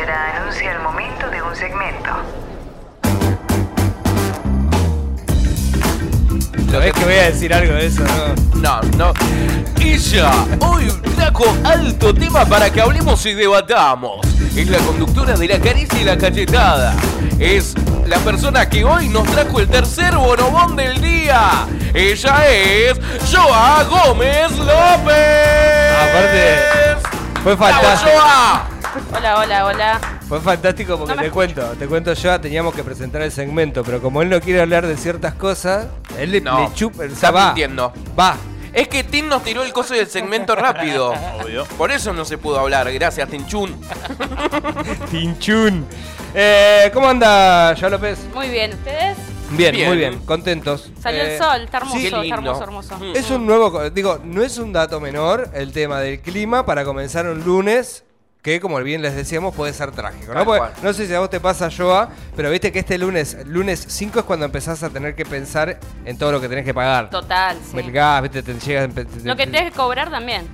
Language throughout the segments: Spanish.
Bachera anuncia el momento de un segmento. ¿Sabés que voy a decir algo de eso, no? No, no. Ella hoy trajo alto tema para que hablemos y debatamos. Es la conductora de la caricia y la cachetada. Es la persona que hoy nos trajo el tercer bonobón del día. Ella es Joa Gómez López. Aparte, fue ¡Bravo, fantástico. Hola, hola, hola. Fue fantástico porque No me te cuento, te cuento yo, teníamos que presentar el segmento, pero como él no quiere hablar de ciertas cosas, él le, No, le chupa, o sea, está va, mintiendo. va. Es que Tim nos tiró el coso del segmento rápido. Obvio. Por eso no se pudo hablar. Gracias, Tinchun. Tinchun. Eh, ¿Cómo anda, ya López? Muy bien, ¿ustedes? Bien, Bien. muy bien, contentos. Salió Eh, el sol, está hermoso, qué está lindo. hermoso, hermoso. Es un nuevo, digo, no es un dato menor el tema del clima para comenzar un lunes que, como bien les decíamos, puede ser trágico. ¿no? Porque- no sé si a vos te pasa, Joa, pero viste que este lunes, lunes 5 es cuando empezás a tener que pensar en todo lo que tenés que pagar. Total, sí. El gas, viste, te llega... te- Lo que tenés que cobrar también.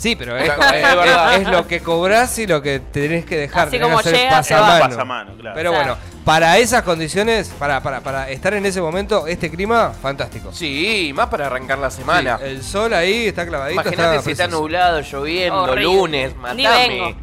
Sí, pero es, Es verdad. es lo que cobras y lo que tenés que dejar. Así como hacer llega, pasamano. Pasamano, claro. Pero Claro. bueno, para esas condiciones, para, para, para estar en ese momento, este clima, fantástico. Sí, más para arrancar la semana. Sí, el sol ahí está clavadito. Imagínate está si está nublado, lloviendo, Horrible. lunes, Ni matame. vengo.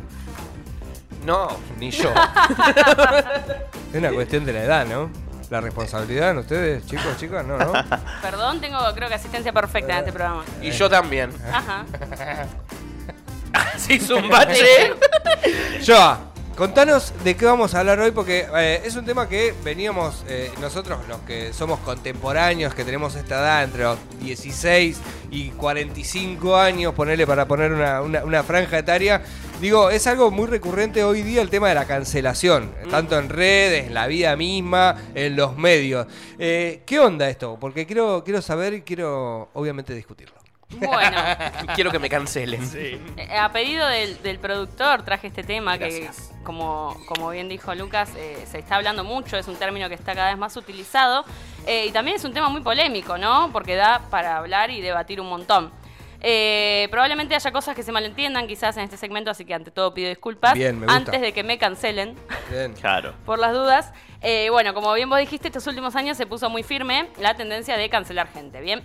No, ni yo. Es una cuestión de la edad, ¿no? La responsabilidad en ustedes, chicos, chicas, no, no. Perdón, tengo creo que asistencia perfecta en este programa. y yo también. Ajá. Se hizo un bache. Joa, contanos de qué vamos a hablar hoy, porque eh, es un tema que veníamos, eh, nosotros los que somos contemporáneos, que tenemos esta edad entre los 16 y 45 años, ponerle para poner una, una- una franja etaria, digo, es algo muy recurrente hoy día el tema de la cancelación, tanto en redes, en la vida misma, en los medios. Eh, ¿Qué onda esto? Porque quiero, quiero saber y quiero, obviamente, discutirlo. Bueno, Quiero que me cancelen. eh, a pedido del, del productor traje este tema Gracias. que, como, como bien dijo Lucas, eh, se está hablando mucho, es un término que está cada vez más utilizado eh, y también es un tema muy polémico, ¿no? Porque da para hablar y debatir un montón. Eh, probablemente haya cosas que se malentiendan quizás en este segmento, así que ante todo pido disculpas Bien, me gusta. antes de que me cancelen. Bien. Claro. por las dudas. Eh, bueno, como bien vos dijiste, estos últimos años se puso muy firme la tendencia de cancelar gente, ¿bien?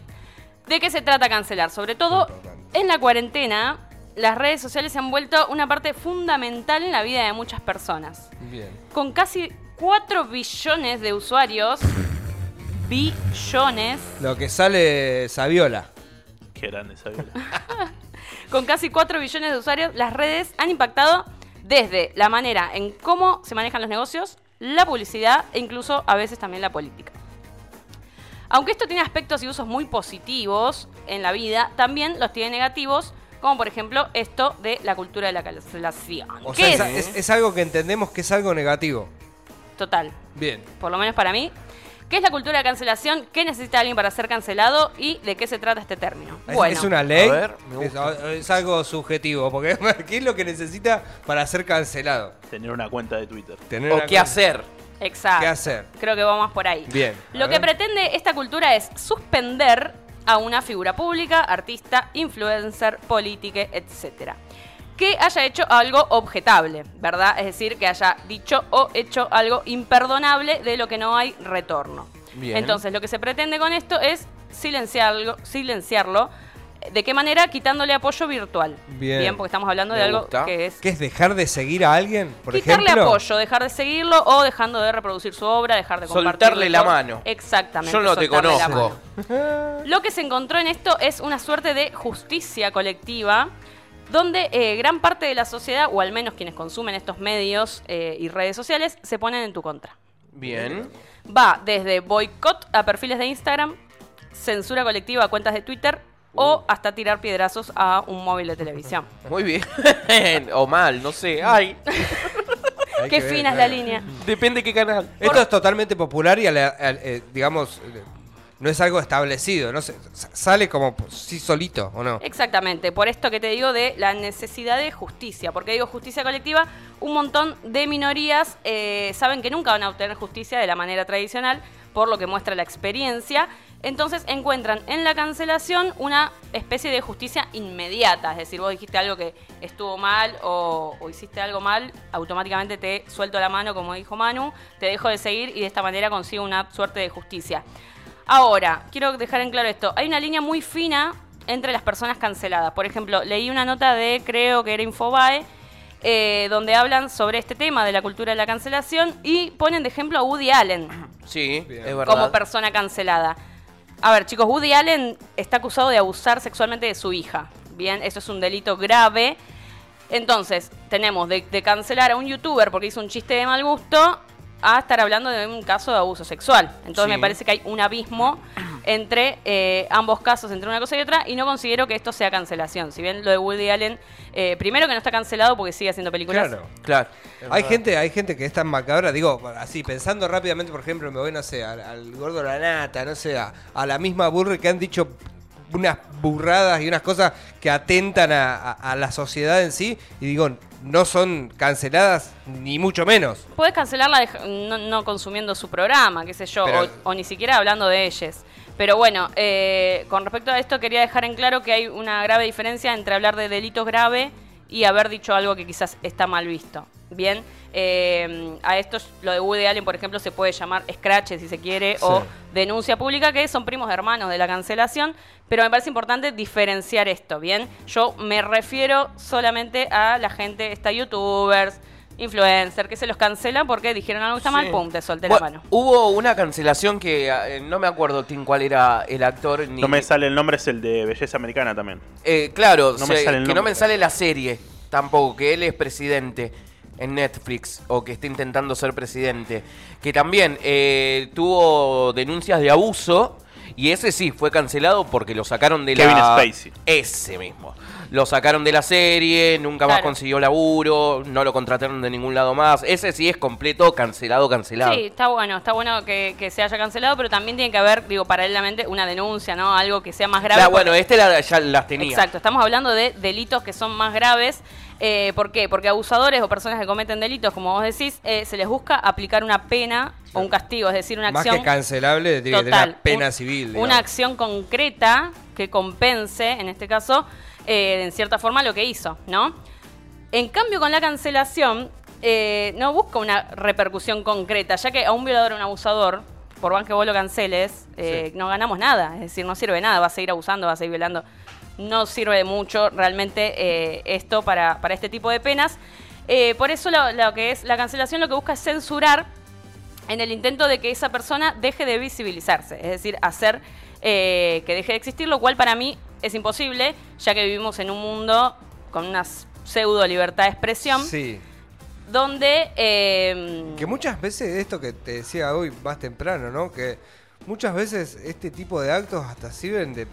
¿De qué se trata cancelar? Sobre todo en la cuarentena, las redes sociales se han vuelto una parte fundamental en la vida de muchas personas. Bien. Con casi 4 billones de usuarios, billones, Lo que sale Saviola. Qué grande esa vida. con casi 4 billones de usuarios, las redes han impactado desde la manera en cómo se manejan los negocios, la publicidad e incluso a veces también la política. Aunque esto tiene aspectos y usos muy positivos en la vida, también los tiene negativos, como por ejemplo esto de la cultura de la cancelación. O ¿Qué sea, es? es, es- es algo que entendemos que es algo negativo. Total, Bien. por lo menos para mí. ¿Qué es la cultura de cancelación? ¿Qué necesita alguien para ser cancelado? ¿Y de qué se trata este término? ¿Es, Bueno, es una ley? A ver, me es, gusta. es algo subjetivo, porque ¿qué es lo que necesita para ser cancelado? Tener una cuenta de Twitter. Tener O qué hacer. exacto. ¿Qué hacer? Creo que vamos por ahí. Bien. Lo a que ver. pretende esta cultura es suspender a una figura pública, artista, influencer, política, etcétera, que haya hecho algo objetable, ¿verdad? Es decir, que haya dicho o hecho algo imperdonable de lo que no hay retorno. Bien. Entonces, lo que se pretende con esto es silenciarlo, silenciarlo. ¿De qué manera? Quitándole apoyo virtual. Bien. porque estamos hablando de algo gusta. que es ¿Qué es dejar de seguir a alguien? Por quitarle ejemplo. apoyo, dejar de seguirlo o dejando de reproducir su obra, dejar de compartir. Soltarle la mano. Exactamente. Yo no te conozco. Lo que se encontró en esto es una suerte de justicia colectiva donde eh, gran parte de la sociedad, o al menos quienes consumen estos medios eh, y redes sociales, se ponen en tu contra. Bien. Va desde boicot a perfiles de Instagram, censura colectiva a cuentas de Twitter o hasta tirar piedrazos a un móvil de televisión. Muy bien. o mal, no sé. Ay, Hay Qué fina es la línea. depende qué canal. Esto es totalmente popular y, a la- eh, digamos, eh, no es algo establecido. No sé, sale como sí solito, ¿o no? Exactamente, por esto que te digo de la necesidad de justicia. Porque digo justicia colectiva, un montón de minorías eh, saben que nunca van a obtener justicia de la manera tradicional por lo que muestra la experiencia. Entonces encuentran en la cancelación una especie de justicia inmediata. Es decir, vos dijiste algo que estuvo mal o, o hiciste algo mal, automáticamente te suelto la mano, como dijo Manu, te dejo de seguir y de esta manera consigo una suerte de justicia. Ahora, quiero dejar en claro esto. Hay una línea muy fina entre las personas canceladas. Por ejemplo, leí una nota de, creo que era Infobae, eh, donde hablan sobre este tema de la cultura de la cancelación y ponen de ejemplo a Woody Allen Sí, Bien. es verdad. como persona cancelada. A ver, chicos, Woody Allen está acusado de abusar sexualmente de su hija. Bien, eso es un delito grave. Entonces, tenemos de, de cancelar a un youtuber porque hizo un chiste de mal gusto a estar hablando de un caso de abuso sexual. Entonces, Sí. me parece que hay un abismo entre eh, ambos casos, entre una cosa y otra, y no considero que esto sea cancelación. Si bien lo de Woody Allen, eh, primero que no está cancelado porque sigue haciendo películas. Claro. Claro. Hay gente, hay gente que es tan macabra, digo, así, pensando rápidamente, por ejemplo, me voy, no sé, al, al gordo de la nata, no sé, a, a la misma burra que han dicho unas burradas y unas cosas que atentan a, a- a la sociedad en sí, y digo, no son canceladas ni mucho menos. Puedes cancelarla dej- no, no consumiendo su programa, qué sé yo, Pero- o, o ni siquiera hablando de ellas. Pero bueno, eh, con respecto a esto quería dejar en claro que hay una grave diferencia entre hablar de delitos grave y haber dicho algo que quizás está mal visto. Bien, eh, a esto lo de Woody Allen, por ejemplo, se puede llamar scratch si se quiere, o denuncia pública, que son primos hermanos de la cancelación, pero me parece importante diferenciar esto, ¿bien? Yo me refiero solamente a la gente, esta youtubers, influencers, que se los cancela porque dijeron algo que está mal, Sí. pum, te solté Bueno, la mano. Hubo una cancelación que eh, no me acuerdo quién cuál era el actor. Ni, No me sale el nombre, es el de Belleza Americana también. Eh, claro, No me sale el que no nombre. me sale la serie tampoco, que él es presidente en Netflix o que está intentando ser presidente. Que también eh, tuvo denuncias de abuso y ese sí fue cancelado porque lo sacaron de Kevin la. Spacey. Ese mismo. Lo sacaron de la serie, nunca más Claro. consiguió laburo, no lo contrataron de ningún lado más. Ese sí es completo cancelado, cancelado. Sí, está bueno, está bueno que, que se haya cancelado, pero también tiene que haber, digo, paralelamente una denuncia, ¿no? Algo que sea más grave. Claro, porque- bueno, este la- ya las tenía. Exacto, estamos hablando de delitos que son más graves. Eh, ¿Por qué? Porque abusadores o personas que cometen delitos, como vos decís, eh, se les busca aplicar una pena o un castigo, es decir, una Más acción que cancelable, tiene que tener una pena un- civil. Una acción concreta que compense, en este caso, eh, en cierta forma lo que hizo, ¿no? En cambio, con la cancelación, eh, no busca una repercusión concreta, ya que a un violador o un abusador, por más que vos lo canceles, eh, Sí. no ganamos nada. Es decir, no sirve de nada, va a seguir abusando, va a seguir violando. No sirve de mucho realmente eh, esto para, para este tipo de penas. Por eso lo, lo que es la cancelación lo que busca es censurar en el intento de que esa persona deje de visibilizarse, es decir, hacer eh, que deje de existir, lo cual para mí es imposible, ya que vivimos en un mundo con una pseudo libertad de expresión, Sí. donde... eh, Que muchas veces, esto que te decía hoy más temprano, ¿no? Que muchas veces este tipo de actos hasta sirven de,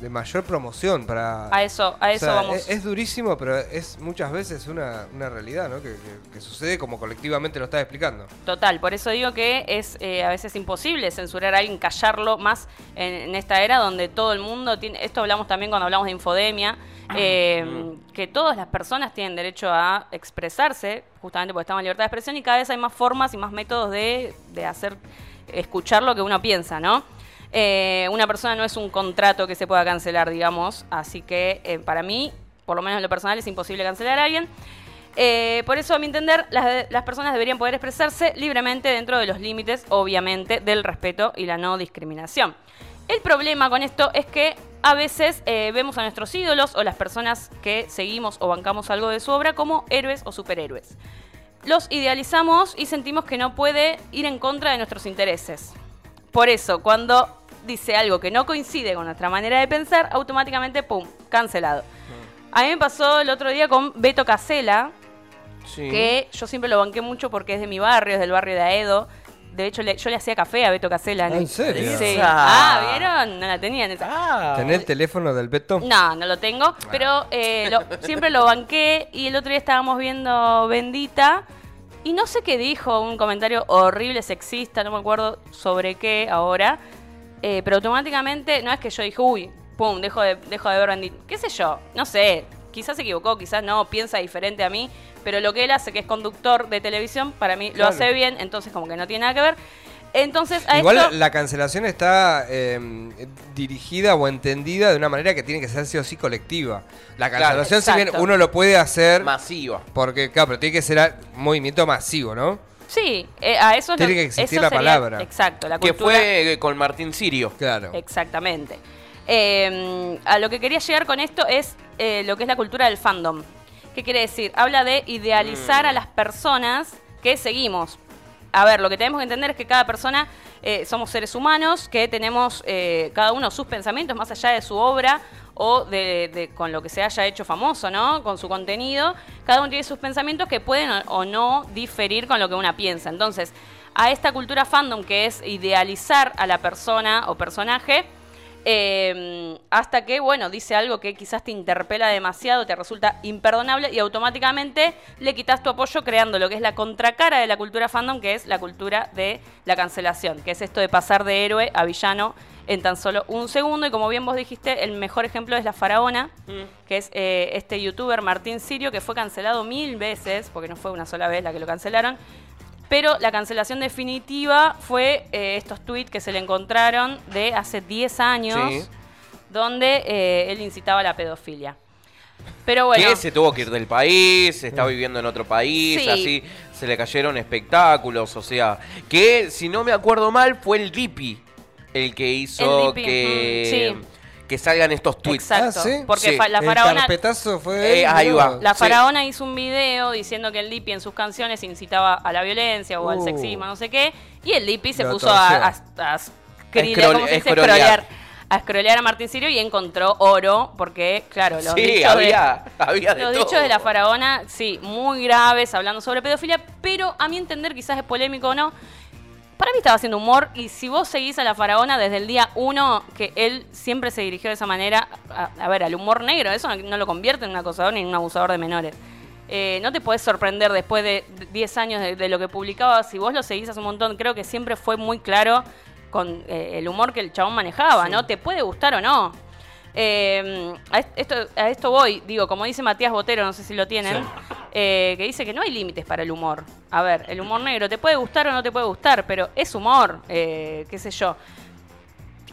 de mayor promoción para... a eso, a O eso sea, vamos. Es, es durísimo, pero es muchas veces una, una realidad, ¿no? Que, que- que sucede como colectivamente lo estás explicando. Total, por eso digo que es eh, a veces imposible censurar a alguien, callarlo más en, en esta era donde todo el mundo tiene, esto hablamos también cuando hablamos de infodemia, eh, que todas las personas tienen derecho a expresarse, justamente porque estamos en libertad de expresión y cada vez hay más formas y más métodos de, de hacer escuchar lo que uno piensa, ¿no? Eh, una persona no es un contrato que se pueda cancelar, digamos, así que eh, para mí, por lo menos en lo personal, es imposible cancelar a alguien. Eh, por eso, a mi entender, las, personas deberían poder expresarse libremente dentro de los límites, obviamente, del respeto y la no discriminación. El problema con esto es que a veces vemos a nuestros ídolos o las personas que seguimos o bancamos algo de su obra como héroes o superhéroes. Los idealizamos y sentimos que no puede ir en contra de nuestros intereses. Por eso, cuando dice algo que no coincide con nuestra manera de pensar, automáticamente, ¡pum!, cancelado. A mí me pasó el otro día con Beto Casela, Sí. que yo siempre lo banqué mucho porque es de mi barrio, es del barrio de Aedo. De hecho, le- yo le hacía café a Beto Casela. ¿Ah, en serio? Sí. Ah, ¿vieron? No la tenían esa. Ah. ¿Tenés el teléfono del Beto? No, no lo tengo, pero eh, lo- siempre lo banqué y el otro día estábamos viendo Bendita y no sé qué dijo, un comentario horrible, sexista, no me acuerdo sobre qué ahora, eh, pero automáticamente, no es que yo dije, uy, pum, dejo de, dejo de ver Bendita, qué sé yo, no sé, quizás se equivocó, quizás no, piensa diferente a mí, pero lo que él hace, que es conductor de televisión, para mí lo Claro. hace bien, entonces como que no tiene nada que ver. Entonces, a Igual esto... la cancelación está eh, dirigida o entendida de una manera que tiene que ser sí o sí colectiva. La Claro, cancelación, si bien uno lo puede hacer, Masiva. porque, claro, pero tiene que ser un movimiento masivo, ¿no? Sí, eh, a eso lo- Tiene que existir eso la sería- palabra. Exacto, la Que cultura... fue eh, con Martín Sirio. Claro. Exactamente. Eh, a lo que quería llegar con esto es eh, lo que es la cultura del fandom. ¿Qué quiere decir? Habla de idealizar a las personas que seguimos. A ver, lo que tenemos que entender es que cada persona eh, somos seres humanos, que tenemos eh, cada uno sus pensamientos más allá de su obra o de, con lo que se haya hecho famoso, ¿no? Con su contenido. Cada uno tiene sus pensamientos que pueden o, no diferir con lo que una piensa. Entonces, a esta cultura fandom que es idealizar a la persona o personaje, eh, hasta que, bueno, dice algo que quizás te interpela demasiado, te resulta imperdonable y automáticamente le quitas tu apoyo creando lo que es la contracara de la cultura fandom, que es la cultura de la cancelación, que es esto de pasar de héroe a villano en tan solo un segundo. Y como bien vos dijiste, el mejor ejemplo es la faraona, que es eh, este youtuber Martín Sirio, que fue cancelado mil veces, porque no fue una sola vez la que lo cancelaron. Pero la cancelación definitiva fue eh, estos tweets que se le encontraron de hace 10 años, Sí. donde eh, él incitaba a la pedofilia. Pero bueno, Que se tuvo que ir del país, está viviendo en otro país, Sí. así se le cayeron espectáculos, o sea, que si no me acuerdo mal fue el Dipi el que hizo El que, sí. que salgan estos tweets. exacto. Ah, ¿sí? Porque Sí. la El faraona, carpetazo fue. Eh, ahí va. la Sí. faraona hizo un video diciendo que el Dipi en sus canciones incitaba a la violencia o al Uh. sexismo, no sé qué, y el Dipi se puso a, a, a escrolear. A scrollear a Martín Sirio y encontró oro, porque, claro, los Sí, dichos de- había, había de Los todo. dichos de la faraona, sí, muy graves, hablando sobre pedofilia, pero a mi entender quizás es polémico o no. Para mí estaba haciendo humor y si vos seguís a la faraona desde el día uno, que él siempre se dirigió de esa manera, a, a ver, al humor negro, eso no, no lo convierte en un acosador ni en un abusador de menores. Eh, no te podés sorprender después de 10 años de, de lo que publicaba, si vos lo seguís hace un montón, creo que siempre fue muy claro con eh, el humor que el chabón manejaba, ¿no? Te puede gustar o no. Eh, a est- esto, a esto voy, digo, como dice Matías Botero, no sé si lo tienen, eh, que dice que no hay límites para el humor. A ver, el humor negro te puede gustar o no te puede gustar, pero es humor, eh, qué sé yo.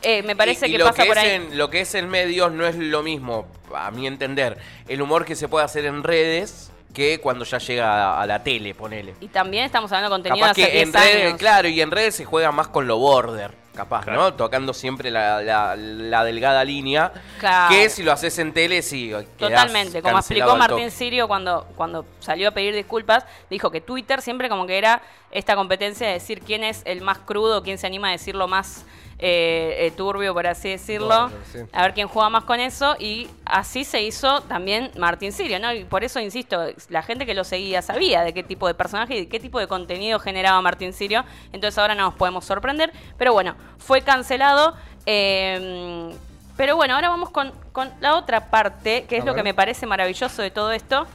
Eh, me parece Y- y que lo pasa que por es ahí. En, lo que es en medios no es lo mismo, a mi entender. El humor que se puede hacer en redes que cuando ya llega a, a la tele, ponele. Y también estamos hablando de contenido Capaz de hace que en 10 redes, años. claro, y en redes se juega más con lo border, capaz, Claro. ¿no? Tocando siempre la, la- la delgada línea. Claro. Que si lo haces en tele, sí. Totalmente, como explicó Martín. Sirio cuando, cuando salió a pedir disculpas, dijo que Twitter siempre como que era esta competencia de decir quién es el más crudo, quién se anima a decir lo más eh, eh, turbio, por así decirlo, sí. a ver quién juega más con eso, y así se hizo también Martín Sirio, ¿no? Y por eso, insisto, la gente que lo seguía sabía de qué tipo de personaje y de qué tipo de contenido generaba Martín Sirio, entonces ahora no nos podemos sorprender, pero bueno, fue cancelado. eh, pero bueno, ahora vamos con, con la otra parte, que es lo que me parece maravilloso de todo esto,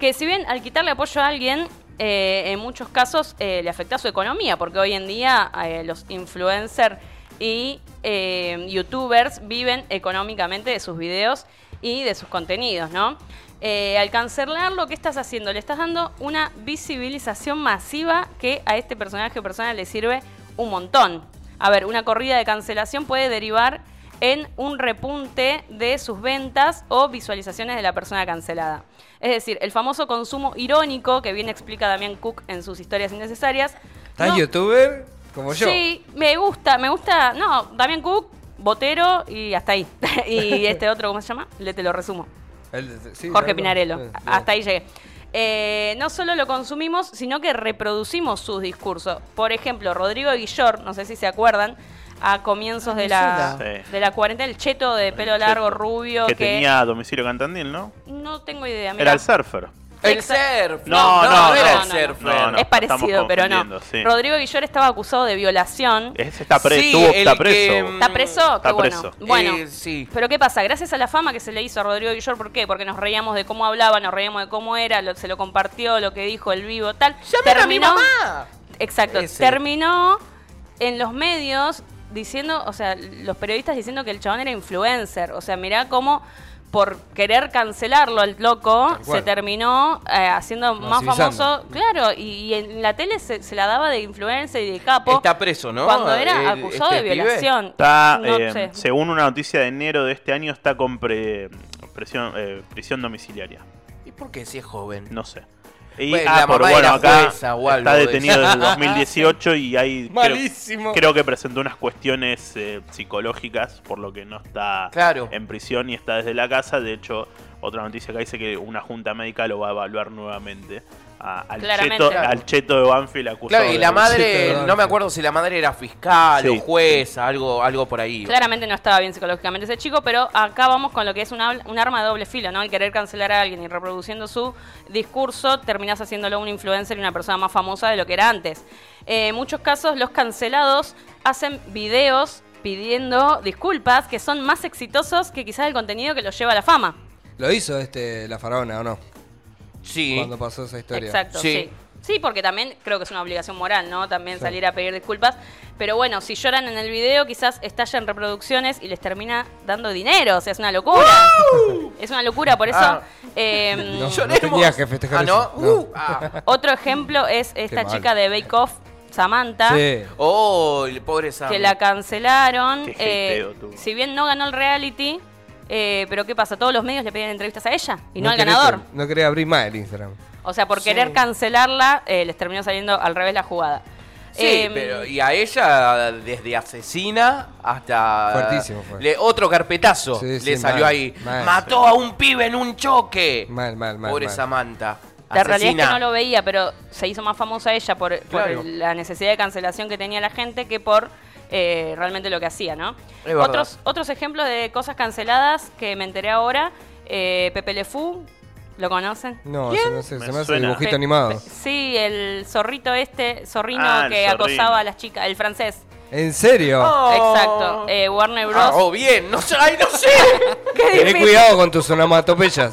que si bien al quitarle apoyo a alguien, eh, en muchos casos eh, le afecta a su economía, porque hoy en día eh, los influencers y eh, youtubers viven económicamente de sus videos y de sus contenidos, ¿no? Eh, al cancelarlo, ¿qué estás haciendo? Le estás dando una visibilización masiva que a este personaje o persona le sirve un montón. A ver, una corrida de cancelación puede derivar en un repunte de sus ventas o visualizaciones de la persona cancelada. Es decir, el famoso consumo irónico que bien explica Damián Cook en sus historias innecesarias. ¿Estás no- youtuber? Como yo. Sí, me gusta, me gusta. No, Damián Cook, Botero y hasta ahí. y este otro, ¿cómo se llama? Le te lo resumo. El- sí, Jorge. Pinarello. Hasta ahí llegué. Eh, no solo lo consumimos, sino que reproducimos sus discursos. Por ejemplo, Rodrigo Guillor, no sé si se acuerdan, a comienzos de la. Sí. de la cuarentena, el cheto de pelo largo, Cheto. rubio, Que que, tenía domicilio Cantandil, ¿no? no tengo idea. Era mirá. el surfer. El surf. No, no, no, no, era no, el no, surf. no, no. es parecido, pero no. sí. Rodrigo Guillor estaba acusado de violación. Ese está, pre- Sí, estuvo- el está preso. mm, ¿Está preso? Está Qué bueno. preso. Bueno, Eh, sí. pero ¿qué pasa? Gracias a la fama que se le hizo a Rodrigo Guillor, ¿por qué? Porque nos reíamos de cómo hablaba, nos reíamos de cómo era, lo- se lo compartió, lo que dijo, el vivo, tal. ¡Llamen a mi mamá! Exacto. Ese. Terminó en los medios diciendo, o sea, los periodistas diciendo que el chabón era influencer. O sea, mirá cómo por querer cancelarlo al loco, se terminó eh, haciendo más famoso. Claro, y, y en la tele se, se la daba de influencer y de capo. Está preso, ¿no? Cuando era El- acusado este de violación. Está, No eh, sé. según una noticia de enero de este año, está con pre- presión- eh, prisión domiciliaria. ¿Y por qué si es joven? No sé. Y, Bueno, ah, por bueno, acá jueza algo está de detenido desde el 2018 y creo, Malísimo. creo que presentó unas cuestiones eh, psicológicas por lo que no está Claro. en prisión y está desde la casa. De hecho, otra noticia que dice que una junta médica lo va a evaluar nuevamente a- al, cheto, Claro. al cheto de Banfield acusado. Claro, y la madre, no me acuerdo si la madre era fiscal Sí. o jueza, algo, algo por ahí. Claramente no estaba bien psicológicamente ese chico, pero acá vamos con lo que es una- un arma de doble filo, ¿no? El querer cancelar a alguien y reproduciendo su discurso, terminás haciéndolo un influencer y una persona más famosa de lo que era antes. Eh, en muchos casos, los cancelados hacen videos pidiendo disculpas que son más exitosos que quizás el contenido que los lleva a la fama. Lo hizo este la faraona o no? Sí. Cuando pasó esa historia. Exacto, Sí. sí. sí. porque también creo que es una obligación moral, ¿no? También salir a pedir disculpas. Pero bueno, si lloran en el video, quizás estallan reproducciones y les termina dando dinero. O sea, es una locura. Es una locura, por eso. Ah. eh, No, no tenías que festejar Ah, ¿no? eso. No. Uh, ah. Otro ejemplo es esta chica de Bake Off, Samantha. Sí. Oh, el pobre Sam. que la cancelaron. Qué eh, si bien no ganó el reality, eh, pero ¿qué pasa? Todos los medios le piden entrevistas a ella y no, al querés- ganador. No quería abrir más el Instagram. O sea, por querer cancelarla, eh, les terminó saliendo al revés la jugada. Sí, Em, pero y a ella desde asesina hasta Fuertísimo fue. le- otro carpetazo Sí, le salió mal, ahí. mal, Mató a un pibe en un choque. Mal, mal, mal. Pobre mal. Samantha. La realidad es que no lo veía, pero se hizo más famosa ella por, la necesidad de cancelación que tenía la gente que por eh, realmente lo que hacía, ¿no? Otros, otros ejemplos de cosas canceladas que me enteré ahora, eh, Pepe Le Fou, ¿lo conocen? No, Me se me hace suena. dibujito Pe- animado. pe- sí, el zorrito este, zorrino Ah, el que zorrino. acosaba a las chicas, el francés. ¿En serio? Oh. Exacto. Eh, Warner Bros. Ah, oh, bien, no sé, ay, no sé. Tené cuidado con tus onomatopeyas.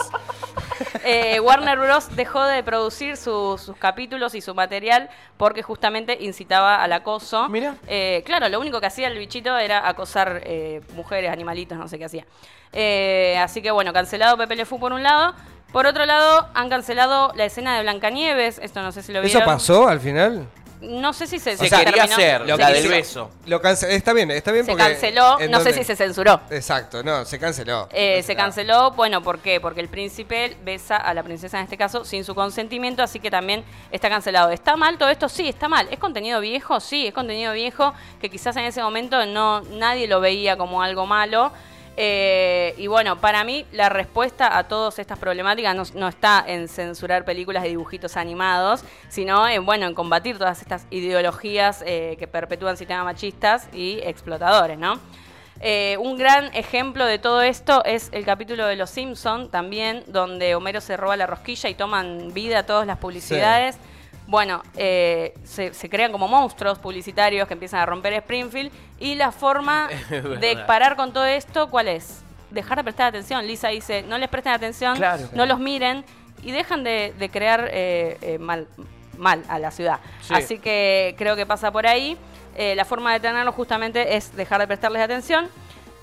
Eh, Warner Bros. dejó de producir su- sus capítulos y su material porque justamente incitaba al acoso. Mira. Eh, claro, lo único que hacía el bichito era acosar eh, mujeres, animalitos, no sé qué hacía. Eh, así que bueno, cancelado Pepe Le Fou por un lado. Por otro lado, han cancelado la escena de Blancanieves. Esto no sé si lo vieron. ¿Eso pasó al final? No sé si se, Se se quería terminó- hacer, la que del se- beso. Lo cance- está bien, está bien Se porque... canceló, ¿en no sé dónde? si se censuró. Exacto, no, se canceló. Eh, se canceló, bueno, ¿por qué? Porque el príncipe besa a la princesa en este caso sin su consentimiento, así que también está cancelado. ¿Está mal todo esto? Sí, está mal. ¿Es contenido viejo? Sí, es contenido viejo que quizás en ese momento no nadie lo veía como algo malo. Eh, y bueno, para mí la respuesta a todas estas problemáticas no, está en censurar películas de dibujitos animados, sino en bueno en combatir todas estas ideologías eh, que perpetúan sistemas machistas y explotadores, ¿no? Eh, un gran ejemplo de todo esto es el capítulo de Los Simpson también, donde Homero se roba la rosquilla y toman vida todas las publicidades. Bueno, eh, se, se crean como monstruos publicitarios que empiezan a romper Springfield y la forma de parar con todo esto, ¿cuál es? Dejar de prestar atención. Lisa dice, no les presten atención, Claro. no los miren y dejan de, de crear eh, eh, mal, mal a la ciudad. Sí. Así que creo que pasa por ahí. Eh, la forma de tenerlo justamente es dejar de prestarles atención.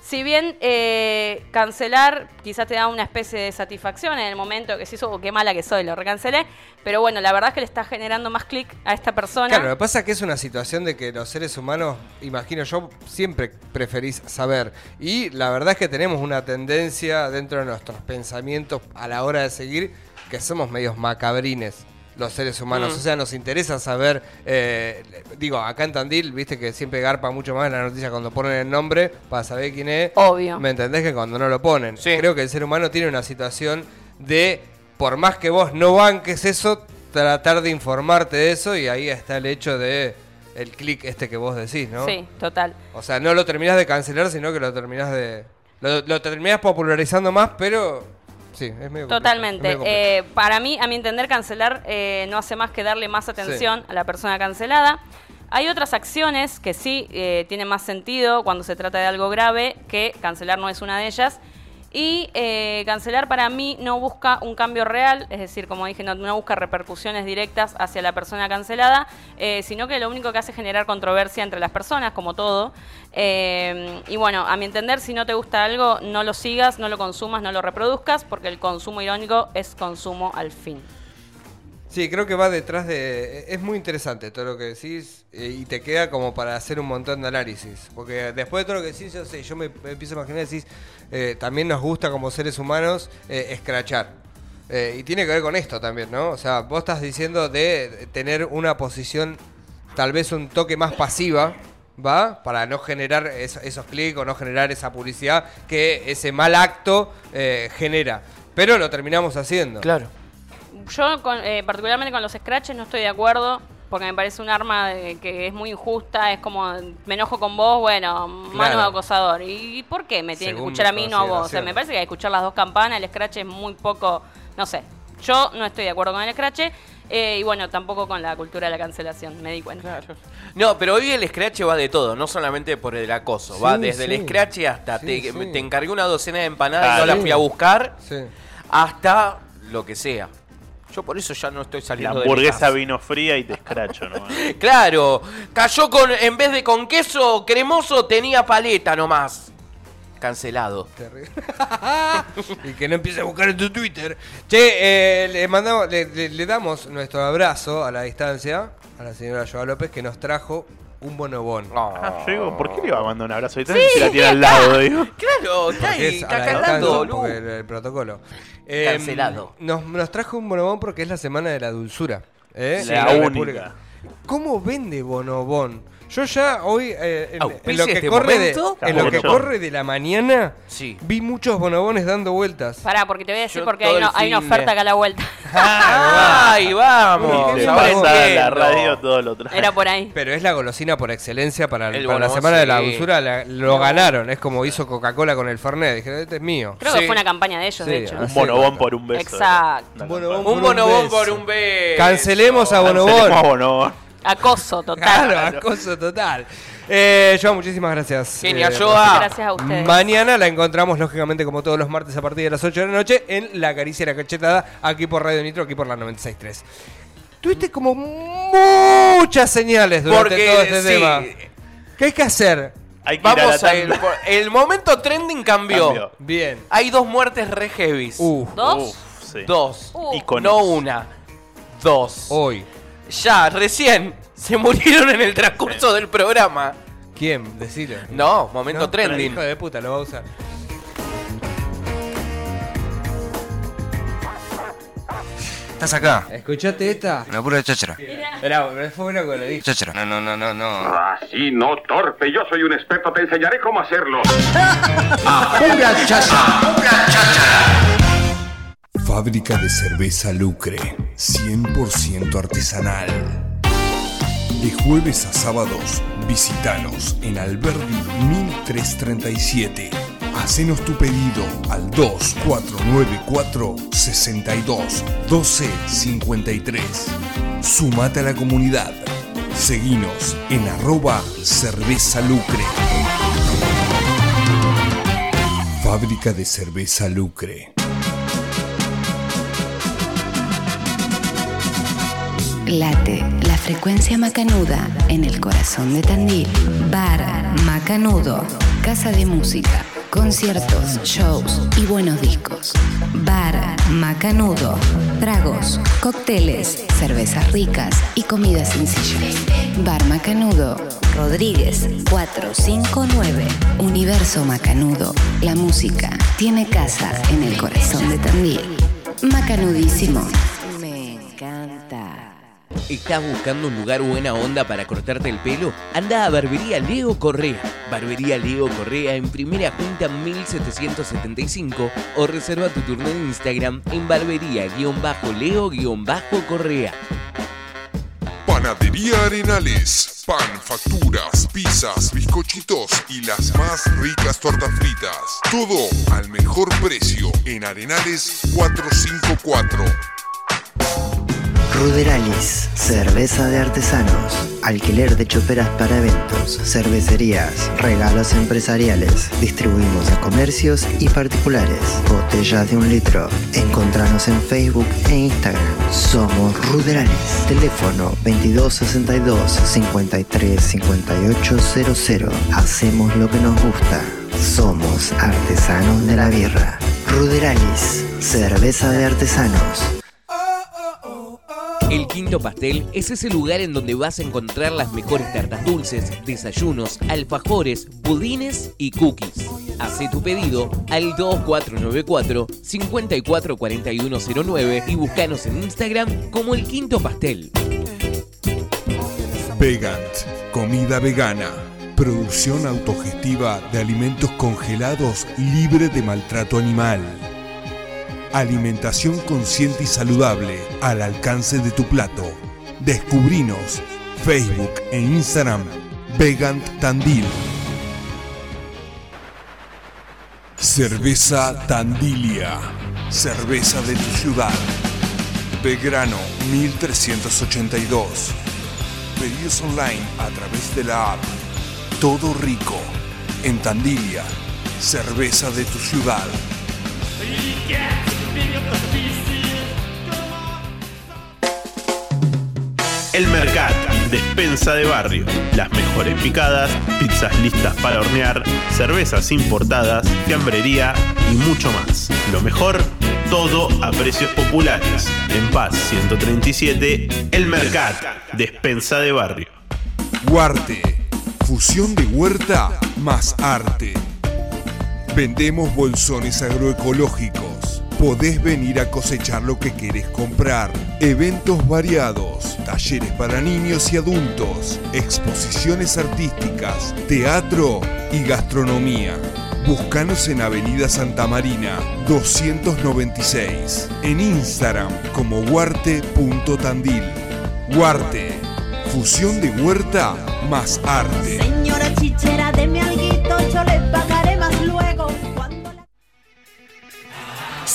Si bien eh, cancelar quizás te da una especie de satisfacción en el momento que se hizo, oh, qué mala que soy, lo recancelé, pero bueno, la verdad es que le está generando más clic a esta persona. Claro, lo que pasa es que es una situación de que los seres humanos, imagino yo, siempre preferís saber. Y la verdad es que tenemos una tendencia dentro de nuestros pensamientos a la hora de seguir que somos medios macabrines los seres humanos. Mm. O sea, nos interesa saber, eh, digo, acá en Tandil, viste que siempre garpa mucho más la noticia cuando ponen el nombre para saber quién es. Obvio. ¿Me entendés que cuando no lo ponen? Sí. Creo que el ser humano tiene una situación de, por más que vos no banques eso, tratar de informarte de eso y ahí está el hecho de el clic este que vos decís, ¿no? Sí, total. O sea, no lo terminás de cancelar, sino que lo terminás de... Lo, lo terminás popularizando más, pero... Sí, es medio Totalmente. es medio complejo. Eh, para mí, a mi entender, cancelar eh, no hace más que darle más atención a la persona cancelada. Hay otras acciones que sí eh, tienen más sentido cuando se trata de algo grave, que cancelar no es una de ellas. Y eh, cancelar para mí no busca un cambio real, es decir, como dije, no, busca repercusiones directas hacia la persona cancelada, eh, sino que lo único que hace es generar controversia entre las personas, como todo. Eh, y bueno, a mi entender, si no te gusta algo, no lo sigas, no lo consumas, no lo reproduzcas, porque el consumo irónico es consumo al fin. Sí, creo que va detrás de... Es muy interesante todo lo que decís eh, y te queda como para hacer un montón de análisis. Porque después de todo lo que decís, yo sé, yo me, empiezo a imaginar, decís, eh, también nos gusta como seres humanos eh, escrachar. Eh, y tiene que ver con esto también, ¿no? O sea, vos estás diciendo de tener una posición tal vez un toque más pasiva, ¿va? Para no generar es- esos clics o no generar esa publicidad que ese mal acto eh, genera. Pero lo terminamos haciendo. Claro. Yo, con- eh, particularmente con los scratches, no estoy de acuerdo. Porque me parece un arma de- que es muy injusta. Es como, me enojo con vos, bueno, mano Claro. de acosador. ¿Y por qué me tienen que escuchar a mí, no a vos? O sea, consideración. me parece que hay que escuchar las dos campanas. El scratch es muy poco, no sé. Yo no estoy de acuerdo con el scratch. eh, y bueno, tampoco con la cultura de la cancelación, me di cuenta. No, pero hoy el scratch va de todo, no solamente por el acoso. va desde sí. el scratch hasta Sí, te, sí. te encargué una docena de empanadas y no las fui a buscar, Sí. hasta lo que sea. Yo por eso ya no estoy La saliendo de mi hamburguesa casa. vino fría y te escracho nomás. Claro, cayó con, en vez de con queso cremoso, tenía paleta nomás. Cancelado. Terrible. y que no empiece a buscar en tu Twitter. Che, eh, le, mandamos, le, le- le damos nuestro abrazo a la distancia a la señora Joa López que nos trajo un bonobón. Ah, yo digo, ¿por qué le iba a mandar un abrazo? Y si la tiene al lado, digo. Claro, está ahí, está la Lu. porque el, el protocolo. Eh, Cancelado. Nos, nos trajo un bonobón porque es la semana de la dulzura. ¿eh? La En única. República. ¿Cómo vende bonobón? Yo ya hoy, eh, en, en ¿Auspicia lo que, este corre de, momento? en lo que Mucho. corre de la mañana, Sí. vi muchos bonobones dando vueltas. Pará, porque te voy a decir Yo porque hay, una- hay oferta acá a la vuelta. ¡Ay, vamos! Ahora bonobón. pasa la radio, todo lo trae. Era por ahí. Pero es la golosina por excelencia para, El para la semana de la dulzura. la- lo ganaron. Es como hizo Coca-Cola con el Fernet. Dijeron, este es mío. Creo Sí. que fue una campaña de ellos, Sí, de hecho. Un bonobón por un beso. Exacto. Un bonobón Por un beso. Cancelemos a bonobón. A. Acoso total. Claro, acoso total. Eh, Joa, muchísimas gracias. Genia, Eh, Joa. Gracias a ustedes. Mañana la encontramos, lógicamente, como todos los martes a partir de las 8 de la noche, en La Caricia y la Cachetada, aquí por Radio Nitro, aquí por la 96.3. Tuviste como muchas señales durante Porque, todo este sí, tema. ¿Qué hay que hacer? Hay que a Vamos a por- El momento trending cambió. Cambió. Bien. Hay dos muertes re heavies. Uh, ¿Dos? Uf, sí. Dos. Uh. No una. Dos. hoy. Ya, recién. Se murieron en el transcurso del programa. ¿Quién? Decilo. No, momento No, pero trending. Hijo de puta, lo va a usar. ¿Estás acá? ¿Escuchaste esta? Una pura cháchara. Esperá, fue bueno que lo dije. Cháchara. No, no, no, no, no. Así no, torpe. Yo soy un experto. Te enseñaré cómo hacerlo. Fábrica de cerveza Lucre, 100% artesanal. De jueves a sábados, visitanos en Alberdi 1337. Hacenos tu pedido al 2494 62 12 53. Sumate a la comunidad. Seguinos en arroba cerveza lucre. Fábrica de cerveza Lucre. Late la frecuencia macanuda en el corazón de Tandil. Bar Macanudo. Casa de música, conciertos, shows y buenos discos. Bar Macanudo. Tragos, cócteles, cervezas ricas y comida sencilla. Bar Macanudo. Rodríguez 459. Universo Macanudo. La música tiene casa en el corazón de Tandil. Macanudísimo. ¿Estás buscando un lugar buena onda para cortarte el pelo? Anda a Barbería Leo Correa. Barbería Leo Correa en primera junta 1775 o reserva tu turno en Instagram en barbería-leo-correa. Panadería Arenales. Pan, facturas, pizzas, bizcochitos y las más ricas tortas fritas. Todo al mejor precio en Arenales 454. Ruderalis, cerveza de artesanos. alquiler de choperas para eventos, cervecerías, regalos empresariales. Distribuimos a comercios y particulares. Botellas de un litro. Encontranos en Facebook e Instagram. Somos Ruderales. Teléfono 2262 53 5800. Hacemos lo que nos gusta. Somos artesanos de la birra. Ruderalis, cerveza de artesanos. El Quinto Pastel es ese lugar en donde vas a encontrar las mejores tartas dulces, desayunos, alfajores, budines y cookies. Haz tu pedido al 2494 544109 y búscanos en Instagram como El Quinto Pastel. Vegant, comida vegana. Producción autogestiva de alimentos congelados libre de maltrato animal. Alimentación consciente y saludable al alcance de tu plato. Descubrinos Facebook e Instagram Vegant Tandil. Cerveza Tandilia. Cerveza de tu ciudad. Belgrano 1382. Pedidos online a través de la app. Todo rico. En Tandilia. Cerveza de tu ciudad. El Mercat, despensa de barrio. Las mejores picadas, pizzas listas para hornear, cervezas importadas, fiambrería y mucho más. Lo mejor, todo a precios populares. En Paz 137, El Mercat, despensa de barrio. Huarte. Fusión de huerta más arte. Vendemos bolsones agroecológicos. Podés venir a cosechar lo que querés comprar. Eventos variados, talleres para niños y adultos, exposiciones artísticas, teatro y gastronomía. Búscanos en Avenida Santa Marina 296. En Instagram como huarte.tandil. Huarte. Fusión de huerta más arte. Señora chichera, deme alguito,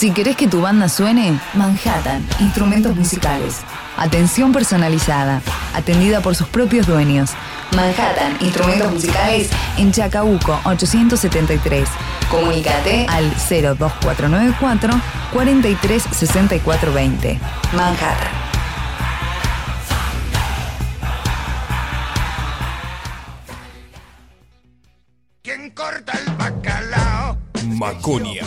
Si querés que tu banda suene, Manhattan, instrumentos musicales. Atención personalizada, atendida por sus propios dueños. Manhattan, instrumentos musicales en Chacabuco 873. Comunícate al 02494 436420. Manhattan. ¿Quién corta el bacalao? Maconia.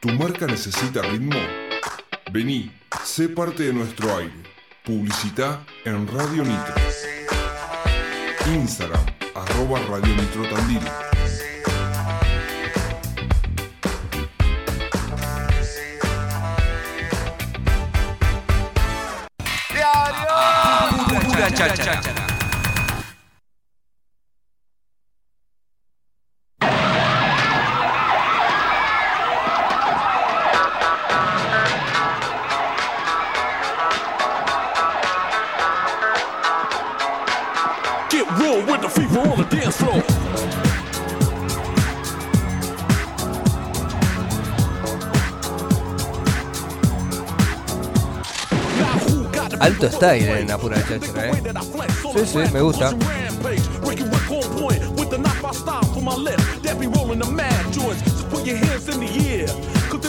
¿Tu marca necesita ritmo? Vení, sé parte de nuestro aire. Publicita en Radio Nitro. Instagram, arroba Radio Nitro Tandil. Pura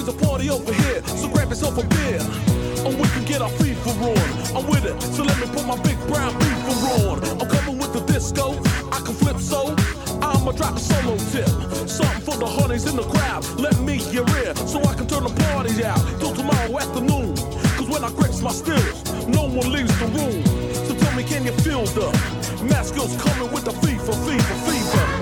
a party over here. So grab yourself a beer. And we can get our FIFA on. I'm with it. So let me put my big brown FIFA on. I'm coming with the disco. I can flip so. I'ma drop a solo tip. Something for the honeys in the crowd. Let me hear it. So I can turn the party out till tomorrow afternoon. When I grips my stills, no one leaves the room. So tell me, can you feel the mask skills coming with the FIFA, FIFA, FIFA?